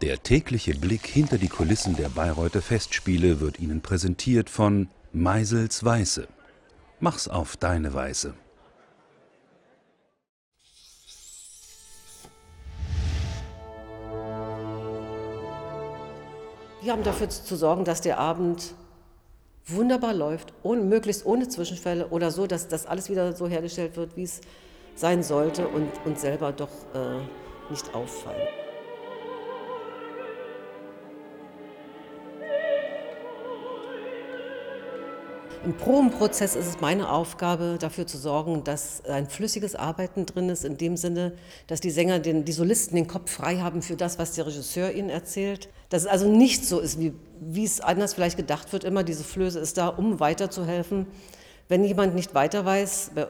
Der tägliche Blick hinter die Kulissen der Bayreuther Festspiele wird Ihnen präsentiert von Meisels Weiße. Mach's auf deine Weise. Wir haben dafür zu sorgen, dass der Abend wunderbar läuft, ohne, möglichst ohne Zwischenfälle oder so, dass das alles wieder so hergestellt wird, wie es sein sollte und uns selber doch äh, nicht auffallen. Im Probenprozess ist es meine Aufgabe, dafür zu sorgen, dass ein flüssiges Arbeiten drin ist, in dem Sinne, dass die Sänger, den, die Solisten den Kopf frei haben für das, was der Regisseur ihnen erzählt. Dass es also nicht so ist, wie, wie es anders vielleicht gedacht wird, immer diese Flöße ist da, um weiterzuhelfen. Wenn jemand nicht weiter weiß, bei,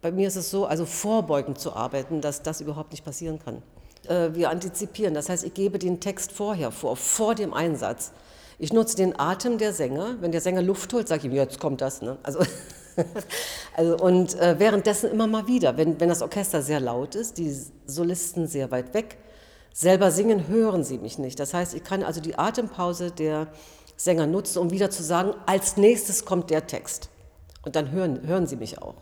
bei mir ist es so, also vorbeugend zu arbeiten, dass das überhaupt nicht passieren kann. Äh, wir antizipieren, das heißt, ich gebe den Text vorher vor, vor dem Einsatz. Ich nutze den Atem der Sänger. Wenn der Sänger Luft holt, sage ich ihm, jetzt kommt das. Ne? Also, also, und äh, währenddessen immer mal wieder, wenn, wenn das Orchester sehr laut ist, die Solisten sehr weit weg, selber singen, hören sie mich nicht. Das heißt, ich kann also die Atempause der Sänger nutzen, um wieder zu sagen, als nächstes kommt der Text. Und dann hören, hören sie mich auch.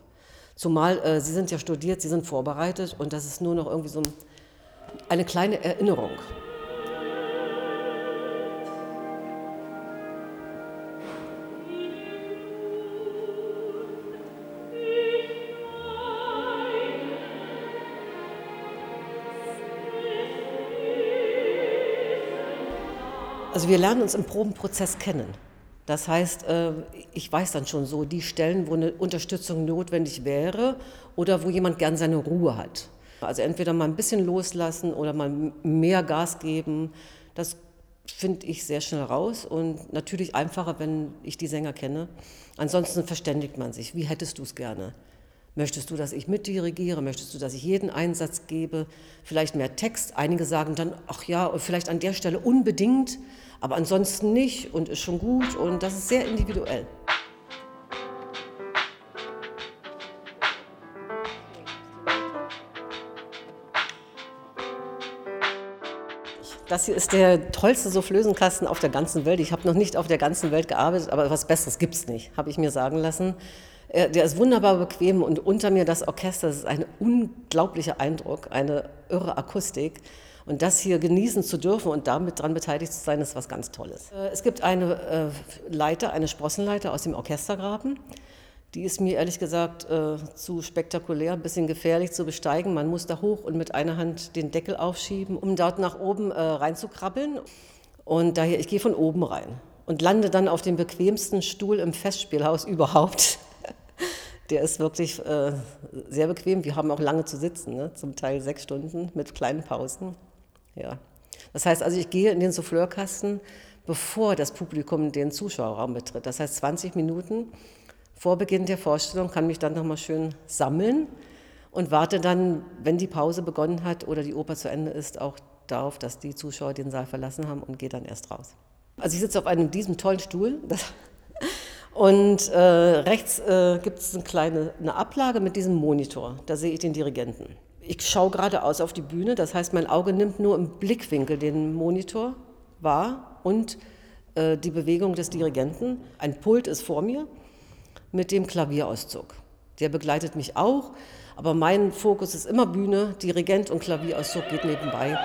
Zumal äh, sie sind ja studiert, sie sind vorbereitet und das ist nur noch irgendwie so eine kleine Erinnerung. Also wir lernen uns im Probenprozess kennen. Das heißt, äh, ich weiß dann schon so die Stellen, wo eine Unterstützung notwendig wäre oder wo jemand gern seine Ruhe hat. Also entweder mal ein bisschen loslassen oder mal mehr Gas geben. Das finde ich sehr schnell raus und natürlich einfacher, wenn ich die Sänger kenne. Ansonsten verständigt man sich. Wie hättest du es gerne? Möchtest du, dass ich mitdirigiere? Möchtest du, dass ich jeden Einsatz gebe? Vielleicht mehr Text. Einige sagen dann, ach ja, vielleicht an der Stelle unbedingt, aber ansonsten nicht und ist schon gut. Und das ist sehr individuell. Das hier ist der tollste Soufflösenkasten auf der ganzen Welt. Ich habe noch nicht auf der ganzen Welt gearbeitet, aber was Besseres gibt es nicht, habe ich mir sagen lassen. Äh, der ist wunderbar bequem und unter mir das Orchester, das ist ein unglaublicher Eindruck, eine irre Akustik. Und das hier genießen zu dürfen und damit daran beteiligt zu sein, ist was ganz Tolles. Äh, es gibt eine äh, Leiter, eine Sprossenleiter aus dem Orchestergraben. Die ist mir ehrlich gesagt zu spektakulär, ein bisschen gefährlich zu besteigen. Man muss da hoch und mit einer Hand den Deckel aufschieben, um dort nach oben reinzukrabbeln. Und daher, ich gehe von oben rein und lande dann auf dem bequemsten Stuhl im Festspielhaus überhaupt. Der ist wirklich äh, sehr bequem. Wir haben auch lange zu sitzen, ne? zum Teil sechs Stunden mit kleinen Pausen. Ja. Das heißt also, ich gehe in den Souffleurkasten, bevor das Publikum den Zuschauerraum betritt. Das heißt, 20 Minuten vor Beginn der Vorstellung kann mich dann nochmal schön sammeln und warte dann, wenn die Pause begonnen hat oder die Oper zu Ende ist, auch darauf, dass die Zuschauer den Saal verlassen haben und gehe dann erst raus. Also ich sitze auf einem diesem tollen Stuhl. Das und äh, rechts äh, gibt es eine kleine eine Ablage mit diesem Monitor. Da sehe ich den Dirigenten. Ich schaue geradeaus auf die Bühne, das heißt, mein Auge nimmt nur im Blickwinkel den Monitor wahr und äh, die Bewegung des Dirigenten. Ein Pult ist vor mir mit dem Klavierauszug. Der begleitet mich auch, aber mein Fokus ist immer Bühne, Dirigent und Klavierauszug geht nebenbei.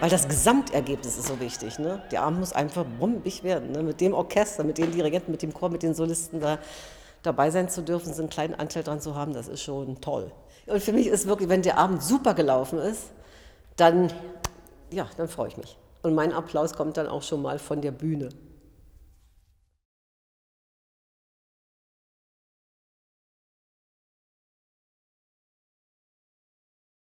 Weil das Gesamtergebnis ist so wichtig. Ne? Der Abend muss einfach bombig werden. Ne? Mit dem Orchester, mit den Dirigenten, mit dem Chor, mit den Solisten da dabei sein zu dürfen, so einen kleinen Anteil dran zu haben, das ist schon toll. Und für mich ist wirklich, wenn der Abend super gelaufen ist, dann, ja, dann freue ich mich. Und mein Applaus kommt dann auch schon mal von der Bühne.